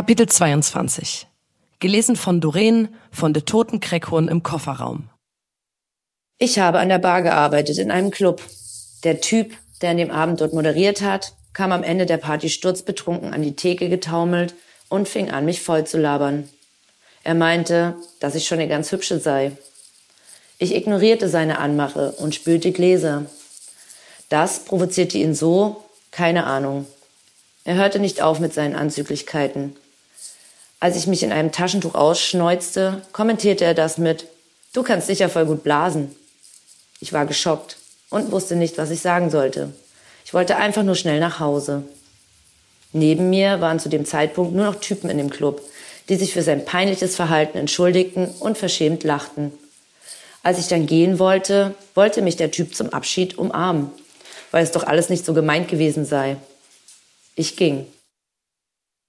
Kapitel 22 Gelesen von Doreen von De Toten Kreckhorn im Kofferraum. Ich habe an der Bar gearbeitet, in einem Club. Der Typ, der an dem Abend dort moderiert hat, kam am Ende der Party sturzbetrunken an die Theke getaumelt und fing an, mich voll zu labern. Er meinte, dass ich schon eine ganz hübsche sei. Ich ignorierte seine Anmache und spülte Gläser. Das provozierte ihn so, keine Ahnung. Er hörte nicht auf mit seinen Anzüglichkeiten. Als ich mich in einem Taschentuch ausschneuzte, kommentierte er das mit, du kannst sicher voll gut blasen. Ich war geschockt und wusste nicht, was ich sagen sollte. Ich wollte einfach nur schnell nach Hause. Neben mir waren zu dem Zeitpunkt nur noch Typen in dem Club, die sich für sein peinliches Verhalten entschuldigten und verschämt lachten. Als ich dann gehen wollte, wollte mich der Typ zum Abschied umarmen, weil es doch alles nicht so gemeint gewesen sei. Ich ging.